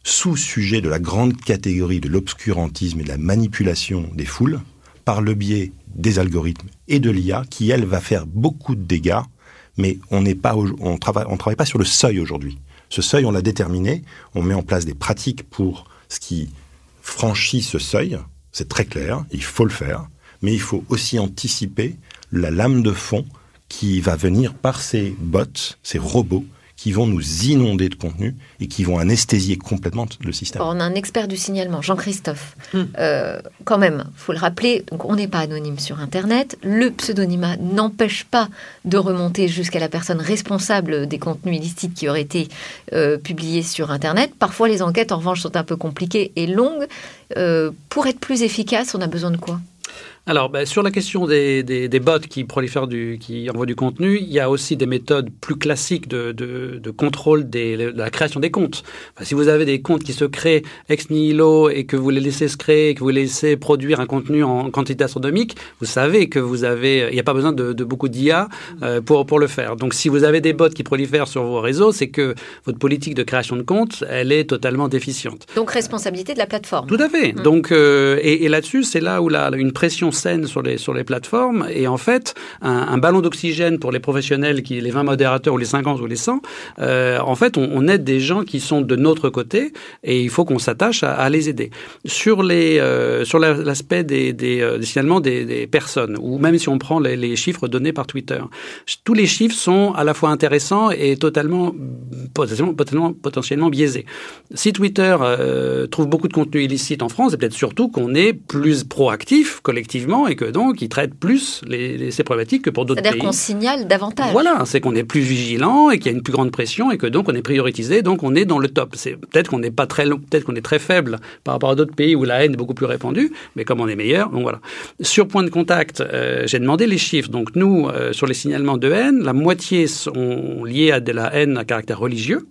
sous-sujet de la grande catégorie de l'obscurantisme et de la manipulation des foules par le biais des algorithmes et de l'IA, qui, elle, va faire beaucoup de dégâts, mais on n'est travaille, travaille pas sur le seuil aujourd'hui. Ce seuil, on l'a déterminé, on met en place des pratiques pour ce qui franchit ce seuil, c'est très clair, il faut le faire, mais il faut aussi anticiper la lame de fond qui va venir par ces bots, ces robots, qui vont nous inonder de contenu et qui vont anesthésier complètement le système. Alors, on a un expert du signalement, Jean-Christophe. Euh, quand même, faut le rappeler, donc on n'est pas anonyme sur Internet. Le pseudonymat n'empêche pas de remonter jusqu'à la personne responsable des contenus illicites qui auraient été euh, publiés sur Internet. Parfois, les enquêtes, en revanche, sont un peu compliquées et longues. Euh, pour être plus efficace, on a besoin de quoi? Alors, ben, sur la question des, des, des bots qui prolifèrent, du, qui envoient du contenu, il y a aussi des méthodes plus classiques de, de, de contrôle des, de la création des comptes. Enfin, si vous avez des comptes qui se créent ex nihilo et que vous les laissez se créer, et que vous les laissez produire un contenu en quantité astronomique, vous savez que vous avez, il n'y a pas besoin de, de beaucoup d'IA euh, pour, pour le faire. Donc, si vous avez des bots qui prolifèrent sur vos réseaux, c'est que votre politique de création de comptes, elle est totalement déficiente. Donc, responsabilité de la plateforme. Tout à fait. Donc, euh, et, et là-dessus, c'est là où la, une pression saine sur les, sur les plateformes et en fait un, ballon d'oxygène pour les professionnels, qui, les 20 modérateurs ou les 50 ou les 100. Euh, en fait, on, aide des gens qui sont de notre côté et il faut qu'on s'attache à, les aider. Sur les euh, sur la- l'aspect des, des, euh, des signalements des, personnes ou même si on prend les, chiffres donnés par Twitter, tous les chiffres sont à la fois intéressants et totalement potentiellement, biaisés. Si Twitter trouve beaucoup de contenu illicite en France, c'est peut-être surtout qu'on est plus proactif collectivement et que donc ils traitent plus les, ces problématiques que pour d'autres pays. C'est-à-dire qu'on signale davantage. Voilà, c'est qu'on est plus vigilant et qu'il y a une plus grande pression et que donc on est prioritisé, donc on est dans le top. C'est peut-être qu'on n'est pas très peut-être qu'on est très faible par rapport à d'autres pays où la haine est beaucoup plus répandue, mais comme on est meilleur, donc voilà. Sur point de contact, euh, j'ai demandé les chiffres. Donc nous, euh, sur les signalements de haine, la moitié sont liés à de la haine à caractère religieux.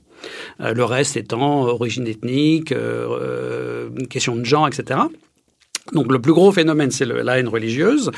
Euh, le reste étant origine ethnique, question de genre, etc. Donc le plus gros phénomène, c'est la haine religieuse.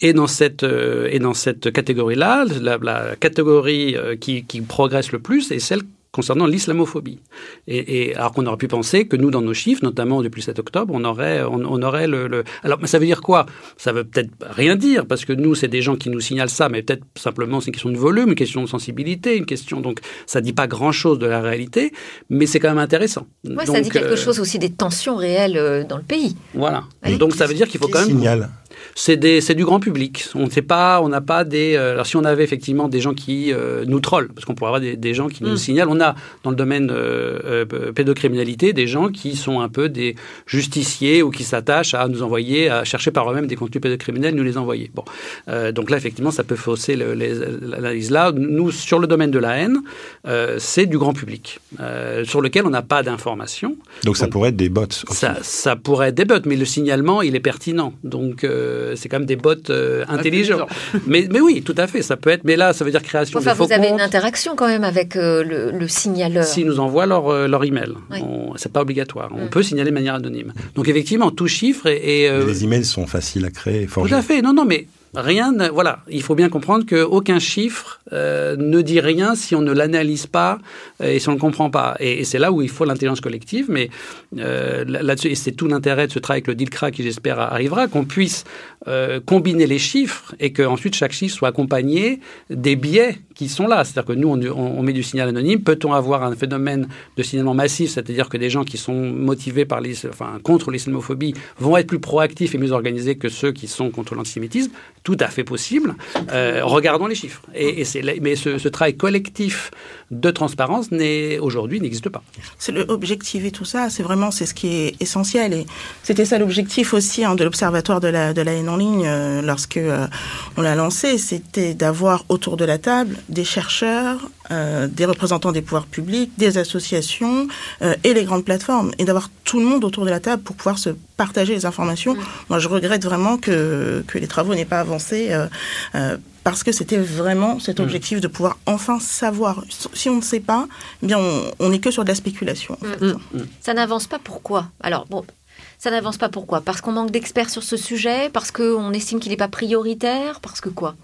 Et dans cette, et dans cette catégorie-là, la, catégorie qui, qui progresse le plus est celle concernant l'islamophobie. Et, et, alors qu'on aurait pu penser que nous, dans nos chiffres, notamment depuis 7 octobre, on aurait, on, on aurait le, le, Alors, ça veut dire quoi? Ça veut peut-être rien dire, parce que nous, c'est des gens qui nous signalent ça, mais peut-être simplement c'est une question de volume, une question de sensibilité, une question... Donc, ça dit pas grand-chose de la réalité, mais c'est quand même intéressant. Ouais, ça dit quelque euh, chose aussi des tensions réelles euh, dans le pays. Voilà. Donc, ça veut dire qu'il faut quand même... Signal c'est du grand public. On ne sait pas, on n'a pas des. Euh, alors si on avait effectivement des gens qui euh, nous trollent, parce qu'on pourrait avoir des, des, gens qui nous mm. signalent. On a dans le domaine euh, euh, pédocriminalité des gens qui sont un peu des justiciers ou qui s'attachent à nous envoyer, à chercher par eux-mêmes des contenus pédocriminels, nous les envoyer. Bon, euh, donc là effectivement, ça peut fausser l'analyse là. Nous sur le domaine de la haine, c'est du grand public sur lequel on n'a pas d'informations. Donc, ça pourrait être des bots. Ça, ça, pourrait être des bots, mais le signalement il est pertinent. Donc c'est quand même des bots euh, intelligents. mais, mais oui, tout à fait, ça peut être. Mais là, ça veut dire création enfin, de faux vous avez comptes. une interaction quand même avec euh, le, le, signaleur. S'ils nous envoient leur, euh, leur email, oui. c'est pas obligatoire. On mm. peut signaler de manière anonyme. Donc effectivement, tout chiffre et, et les emails sont faciles à créer. Tout à fait. Non, non, mais Rien, voilà, il faut bien comprendre qu'aucun chiffre euh, ne dit rien si on ne l'analyse pas et si on ne le comprend pas. Et, c'est là où il faut l'intelligence collective, mais euh, là-dessus, et c'est tout l'intérêt de ce travail avec le DILCRA qui j'espère arrivera, qu'on puisse euh, combiner les chiffres et qu'ensuite chaque chiffre soit accompagné des biais qui sont là. C'est-à-dire que nous, on, on, met du signal anonyme. Peut-on avoir un phénomène de signalement massif, c'est-à-dire que des gens qui sont motivés par les, enfin, contre l'islamophobie vont être plus proactifs et mieux organisés que ceux qui sont contre l'antisémitisme? Tout à fait possible. Euh, regardons les chiffres. Et, et mais ce, travail collectif de transparence aujourd'hui n'existe pas. C'est l'objectiver tout ça, c'est vraiment c'est ce qui est essentiel. Et c'était ça l'objectif aussi hein, de l'Observatoire de la, de la haine en ligne euh, lorsque euh, on l'a lancé, c'était d'avoir autour de la table des chercheurs, euh, des représentants des pouvoirs publics, des associations euh, et les grandes plateformes, et d'avoir tout le monde autour de la table pour pouvoir se partager les informations. Mmh. Moi, je regrette vraiment que, que les travaux n'aient pas avancé. Euh, parce que c'était vraiment cet objectif mmh. de pouvoir enfin savoir. Si on ne sait pas, eh bien on n'est que sur de la spéculation. En fait. mmh. Ça n'avance pas pourquoi? Alors bon, ça n'avance pas pourquoi? Parce qu'on manque d'experts sur ce sujet? Parce qu'on estime qu'il n'est pas prioritaire? Parce que quoi?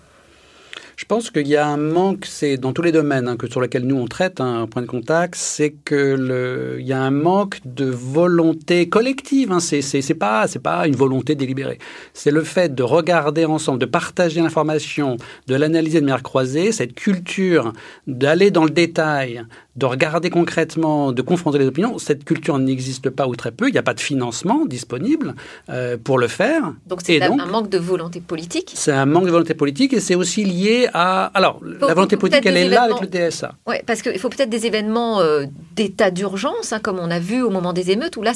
Je pense qu'il y a un manque, c'est dans tous les domaines hein, que sur lesquels nous on traite, hein, un point de contact, c'est que le, il y a un manque de volonté collective. Hein, c'est c'est pas c'est pas une volonté délibérée. C'est le fait de regarder ensemble, de partager l'information, de l'analyser de manière croisée, cette culture d'aller dans le détail, de regarder concrètement, de confronter les opinions. Cette culture n'existe pas ou très peu. Il n'y a pas de financement disponible euh, pour le faire. Donc c'est un manque de volonté politique. C'est un manque de volonté politique et c'est aussi lié à. Alors faut, la volonté politique, elle est là avec le DSA. Oui, parce qu'il faut peut-être des événements euh, d'état d'urgence, hein, comme on a vu au moment des émeutes, où là,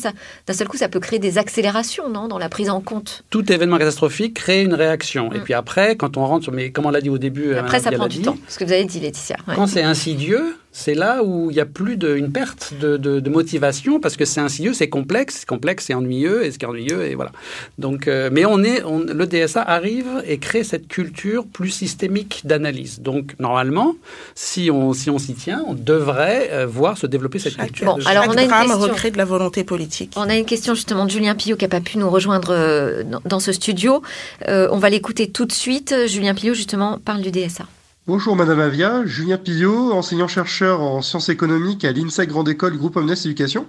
d'un seul coup, ça peut créer des accélérations, non, dans la prise en compte. Tout événement catastrophique crée une réaction. Mm. Et puis après, quand on rentre sur, mais comme on l'a dit au début, après ça prend du temps. Ce que vous avez dit, Laetitia. Ouais. Quand c'est insidieux, c'est là où il n'y a plus d'une perte de, de, de, motivation parce que c'est insidieux, c'est complexe, c'est complexe, c'est ennuyeux, et c'est ennuyeux, et voilà. Donc, euh, mais on est, on, le DSA arrive et crée cette culture plus systémique d'analyse. Donc, normalement, si on si on s'y tient, on devrait euh, voir se développer cette chaque, culture. Bon, alors on a une question. recrée de la volonté politique. On a une question justement de Julien Pillot qui n'a pas pu nous rejoindre euh, dans, dans ce studio. Euh, on va l'écouter tout de suite. Julien Pillot justement parle du DSA. Bonjour Madame Avia, Julien Pillot, enseignant-chercheur en sciences économiques à l'INSEC Grande École Groupe Omnes Éducation,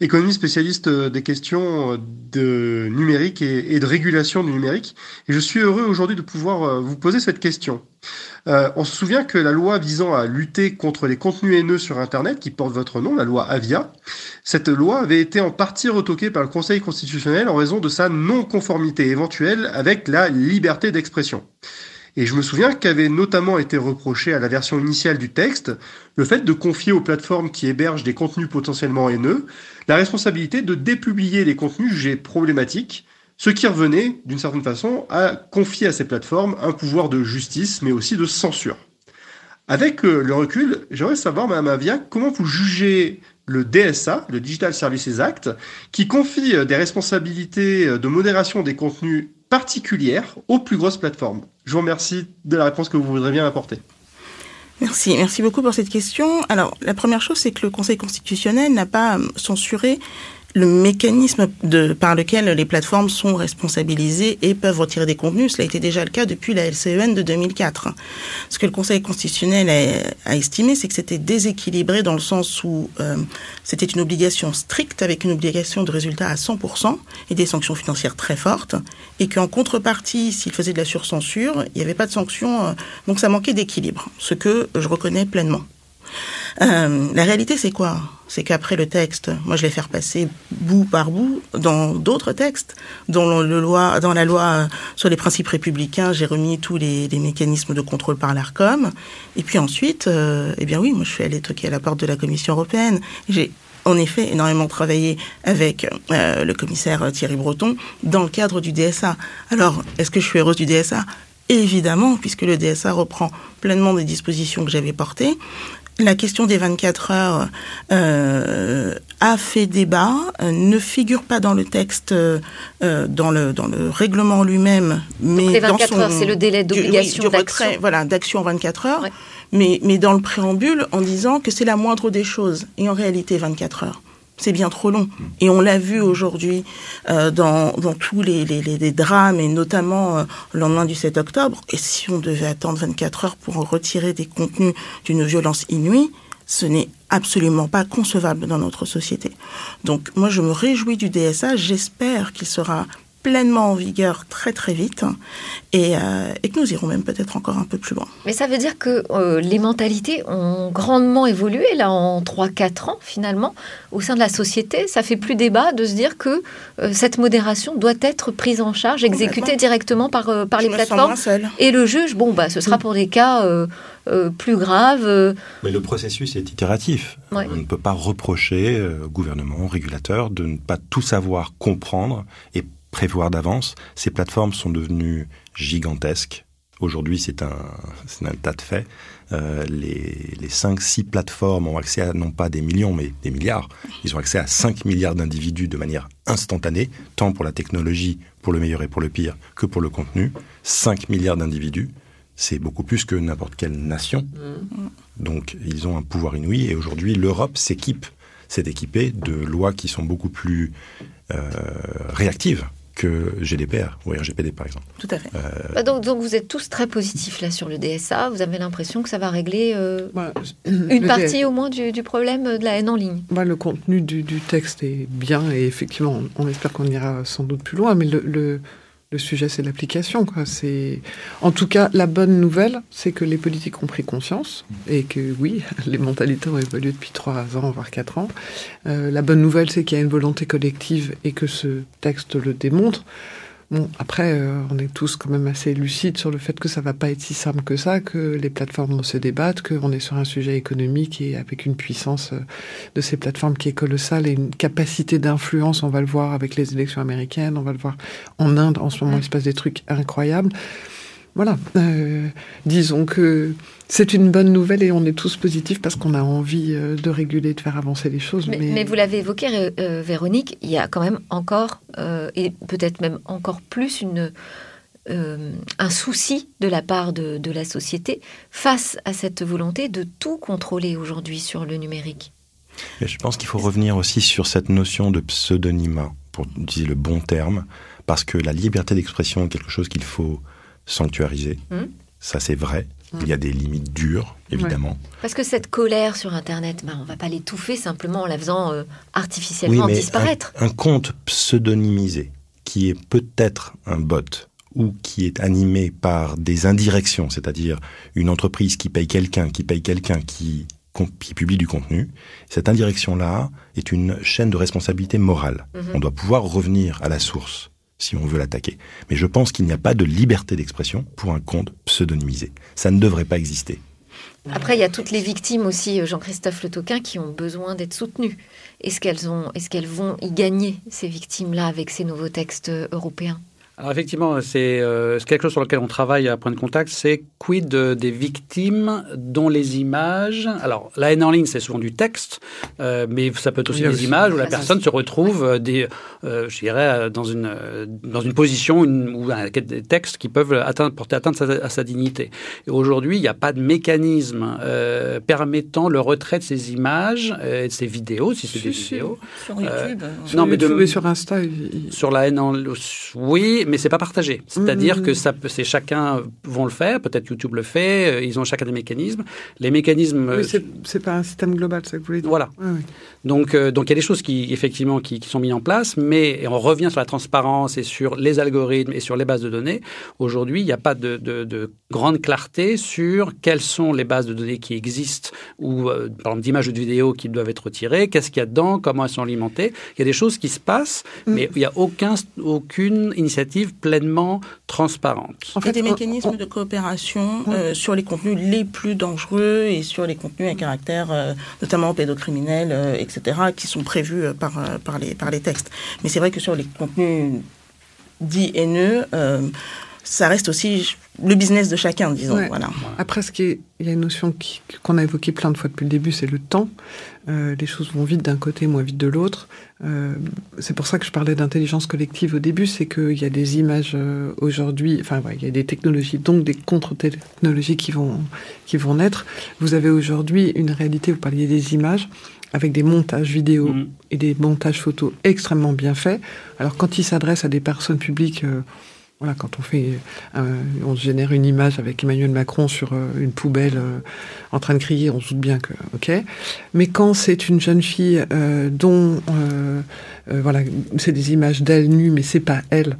économie spécialiste des questions de numérique et de régulation du numérique. Et je suis heureux aujourd'hui de pouvoir vous poser cette question. Euh, on se souvient que la loi visant à lutter contre les contenus haineux sur Internet, qui porte votre nom, la loi Avia, cette loi avait été en partie retoquée par le Conseil constitutionnel en raison de sa non-conformité éventuelle avec la liberté d'expression. Et je me souviens qu'avait notamment été reproché à la version initiale du texte le fait de confier aux plateformes qui hébergent des contenus potentiellement haineux la responsabilité de dépublier les contenus jugés problématiques ce qui revenait, d'une certaine façon, à confier à ces plateformes un pouvoir de justice, mais aussi de censure. Avec euh, le recul, j'aimerais savoir, Mme Avia, comment vous jugez le DSA, le Digital Services Act, qui confie euh, des responsabilités euh, de modération des contenus particulières aux plus grosses plateformes Je vous remercie de la réponse que vous voudrez bien apporter. Merci, merci beaucoup pour cette question. Alors, la première chose, c'est que le Conseil constitutionnel n'a pas censuré le mécanisme par lequel les plateformes sont responsabilisées et peuvent retirer des contenus. Cela a été déjà le cas depuis la LCEN de 2004. Ce que le Conseil constitutionnel a, a estimé, c'est que c'était déséquilibré dans le sens où euh, c'était une obligation stricte avec une obligation de résultat à 100% et des sanctions financières très fortes, et qu'en contrepartie, s'il faisait de la surcensure, il n'y avait pas de sanctions, euh, donc ça manquait d'équilibre, ce que je reconnais pleinement. Euh, la réalité, c'est quoi? C'est qu'après le texte, moi, je vais faire passer bout par bout dans d'autres textes, dans, la loi sur les principes républicains, j'ai remis tous les, les, mécanismes de contrôle par l'ARCOM. Et puis ensuite, euh, eh bien oui, moi, je suis allée toquer à la porte de la Commission européenne. J'ai en effet énormément travaillé avec euh, le commissaire Thierry Breton dans le cadre du DSA. Alors, est-ce que je suis heureuse du DSA Évidemment, puisque le DSA reprend pleinement des dispositions que j'avais portées la question des 24 heures euh, a fait débat, euh, ne figure pas dans le texte, euh, dans le dans le règlement lui-même, mais Donc les 24 dans son, heures, c'est le délai d'obligation oui, d'action. Voilà, d'action 24 heures, Ouais. mais mais dans le préambule en disant que c'est la moindre des choses, et en réalité 24 heures. C'est bien trop long. Et on l'a vu aujourd'hui euh, dans, dans tous les, les, les, drames, et notamment euh, le lendemain du 7 octobre. Et si on devait attendre 24 heures pour retirer des contenus d'une violence inouïe, ce n'est absolument pas concevable dans notre société. Donc moi, je me réjouis du DSA. J'espère qu'il sera pleinement en vigueur très très vite et, euh, et que nous irons même peut-être encore un peu plus loin. Mais ça veut dire que euh, les mentalités ont grandement évolué là en 3-4 ans finalement au sein de la société. Ça fait plus débat de se dire que euh, cette modération doit être prise en charge, exécutée directement par, euh, par Je les plateformes. Et le juge, bon, bah, ce sera pour des cas euh, euh, plus graves. euh, Mais le processus est itératif. Ouais. On ne peut pas reprocher euh, au gouvernement, au régulateur, de ne pas tout savoir, comprendre et prévoir d'avance. Ces plateformes sont devenues gigantesques. Aujourd'hui, c'est un, c'est un tas de faits. Euh, les, les 5-6 plateformes ont accès à non pas des millions, mais des milliards. Ils ont accès à 5 milliards d'individus de manière instantanée, tant pour la technologie, pour le meilleur et pour le pire, que pour le contenu. 5 milliards d'individus, c'est beaucoup plus que n'importe quelle nation. Donc, ils ont un pouvoir inouï. Et aujourd'hui, l'Europe s'équipe, s'est équipée de lois qui sont beaucoup plus euh, réactives que GDPR ou RGPD, par exemple. Tout à fait. bah, donc, donc vous êtes tous très positifs là sur le DSA. Vous avez l'impression que ça va régler euh, Voilà. une partie au moins du, du problème de la haine en ligne? Bah, le contenu du, du texte est bien et effectivement, on, on espère qu'on ira sans doute plus loin, mais le, le, le sujet, c'est l'application. C'est En tout cas, la bonne nouvelle, c'est que les politiques ont pris conscience et que oui, les mentalités ont évolué depuis trois ans, voire quatre ans. Euh, la bonne nouvelle, c'est qu'il y a une volonté collective et que ce texte le démontre. Bon, après, euh, on est tous quand même assez lucides sur le fait que ça va pas être si simple que ça, que les plateformes se débattent, qu'on est sur un sujet économique et avec une puissance euh, de ces plateformes qui est colossale et une capacité d'influence. On va le voir avec les élections américaines, on va le voir en Inde. En ce moment, il se passe des trucs incroyables. Voilà. Euh, disons que c'est une bonne nouvelle et on est tous positifs parce qu'on a envie euh, de réguler, de faire avancer les choses. Mais, Mais, mais vous l'avez évoqué, euh, Véronique, il y a quand même encore, euh, et peut-être même encore plus, une, euh, un souci de la part de, de la société face à cette volonté de tout contrôler aujourd'hui sur le numérique. Et je pense qu'il faut revenir aussi sur cette notion de pseudonymat, pour utiliser le bon terme, parce que la liberté d'expression est quelque chose qu'il faut sanctuariser. Mhm. Ça, c'est vrai. Mhm. Il y a des limites dures, évidemment. Parce que cette colère sur Internet, ben, on va pas l'étouffer simplement en la faisant euh, artificiellement mais disparaître. Un, un compte pseudonymisé qui est peut-être un bot ou qui est animé par des indirections, c'est-à-dire une entreprise qui paye quelqu'un, qui paye quelqu'un qui publie du contenu, cette indirection-là est une chaîne de responsabilité morale. Mhm. On doit pouvoir revenir à la source si on veut l'attaquer. Mais je pense qu'il n'y a pas de liberté d'expression pour un compte pseudonymisé. Ça ne devrait pas exister. Après, il y a toutes les victimes aussi, Jean-Christophe Le Toquin, qui ont besoin d'être soutenues. Est-ce qu'elles est-ce qu'elles vont y gagner ces victimes-là avec ces nouveaux textes européens? Alors effectivement, c'est euh, quelque chose sur lequel on travaille à Point de Contact, c'est quid des victimes dont les images... Alors la haine en ligne, c'est souvent du texte, euh, mais ça peut être aussi des images où la personne se retrouve, euh, des, euh, je dirais, dans une, dans une position une, ou des textes qui peuvent atteindre, porter atteinte à sa, dignité. Et aujourd'hui, il n'y a pas de mécanisme permettant le retrait de ces images et de ces vidéos, si c'est des vidéos. Sur YouTube. non, mais de, sur Insta. Sur la haine en... Oui, mais c'est pas partagé. C'est-à-dire que ça, c'est chacun vont le faire. Peut-être YouTube le fait. Euh, ils ont chacun des mécanismes. Les mécanismes. Oui, c'est pas un système global, ça que vous voulez dire. Voilà. Donc, euh, donc il y a des choses qui effectivement qui, sont mises en place, mais on revient sur la transparence et sur les algorithmes et sur les bases de données. Aujourd'hui, il n'y a pas de, de, grande clarté sur quelles sont les bases de données qui existent ou euh, par exemple d'images ou de vidéos qui doivent être retirées. Qu'est-ce qu'il y a dedans Comment elles sont alimentées Il y a des choses qui se passent, mm. mais il n'y a aucun, aucune initiative pleinement transparente. En fait, des mécanismes de coopération euh, sur les contenus les plus dangereux et sur les contenus à caractère euh, notamment pédocriminel, euh, etc., qui sont prévus par, par, les, par les textes. Mais c'est vrai que sur les contenus dits haineux, ça reste aussi le business de chacun, disons. Voilà. Après, ce qui est, il y a une notion qu'on a évoquée plein de fois depuis le début, c'est le temps. Euh, les choses vont vite d'un côté, moins vite de l'autre. Euh, c'est pour ça que je parlais d'intelligence collective au début, c'est qu'il y a des images euh, aujourd'hui, enfin, il y a des technologies, donc des contre-technologies qui vont, qui vont naître. Vous avez aujourd'hui une réalité, vous parliez des images, avec des montages vidéo mm. et des montages photos extrêmement bien faits. Alors, quand ils s'adressent à des personnes publiques, voilà, quand on fait, euh, on génère une image avec Emmanuel Macron sur euh, une poubelle euh, en train de crier, on se doute bien que, ok. Mais quand c'est une jeune fille dont, voilà, c'est des images d'elle nue, mais c'est pas elle.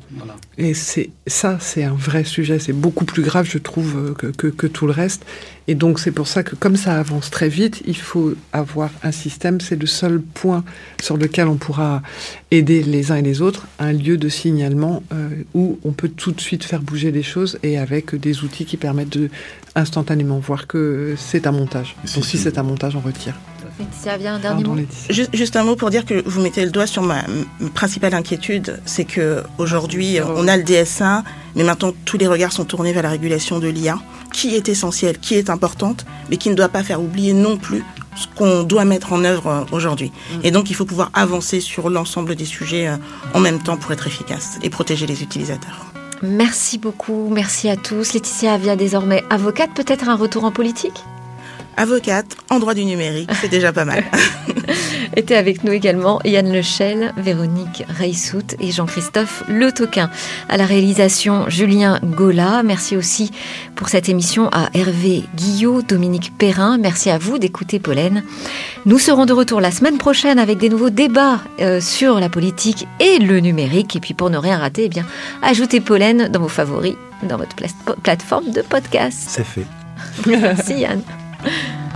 Et c'est ça, c'est un vrai sujet. C'est beaucoup plus grave, je trouve, que, que, que tout le reste. Et donc c'est pour ça que comme ça avance très vite, il faut avoir un système. C'est le seul point sur lequel on pourra aider les uns et les autres, un lieu de signalement euh, où on peut tout de suite faire bouger les choses et avec des outils qui permettent de instantanément voir que c'est un montage. Donc si c'est un montage, on retire. Laetitia, un dernier mot. Juste, juste, un mot pour dire que vous mettez le doigt sur ma principale inquiétude, c'est que aujourd'hui on a le DSA, mais maintenant tous les regards sont tournés vers la régulation de l'IA qui est essentielle, qui est importante, mais qui ne doit pas faire oublier non plus ce qu'on doit mettre en œuvre euh, aujourd'hui. Mm. Et donc, il faut pouvoir avancer sur l'ensemble des sujets euh, en même temps pour être efficace et protéger les utilisateurs. Merci beaucoup, merci à tous. Laetitia Avia, désormais avocate, peut-être un retour en politique? Avocate en droit du numérique, c'est déjà pas mal. Était avec nous également Yann Lechel, Véronique Reissout et Jean-Christophe Le Toquin. À la réalisation, Julien Gola. Merci aussi pour cette émission à Hervé Guillot, Dominique Perrin. Merci à vous d'écouter Pollen. Nous serons de retour la semaine prochaine avec des nouveaux débats euh, sur la politique et le numérique. Et puis pour ne rien rater, eh bien, ajoutez Pollen dans vos favoris, dans votre plateforme de podcast. C'est fait. Merci Yann.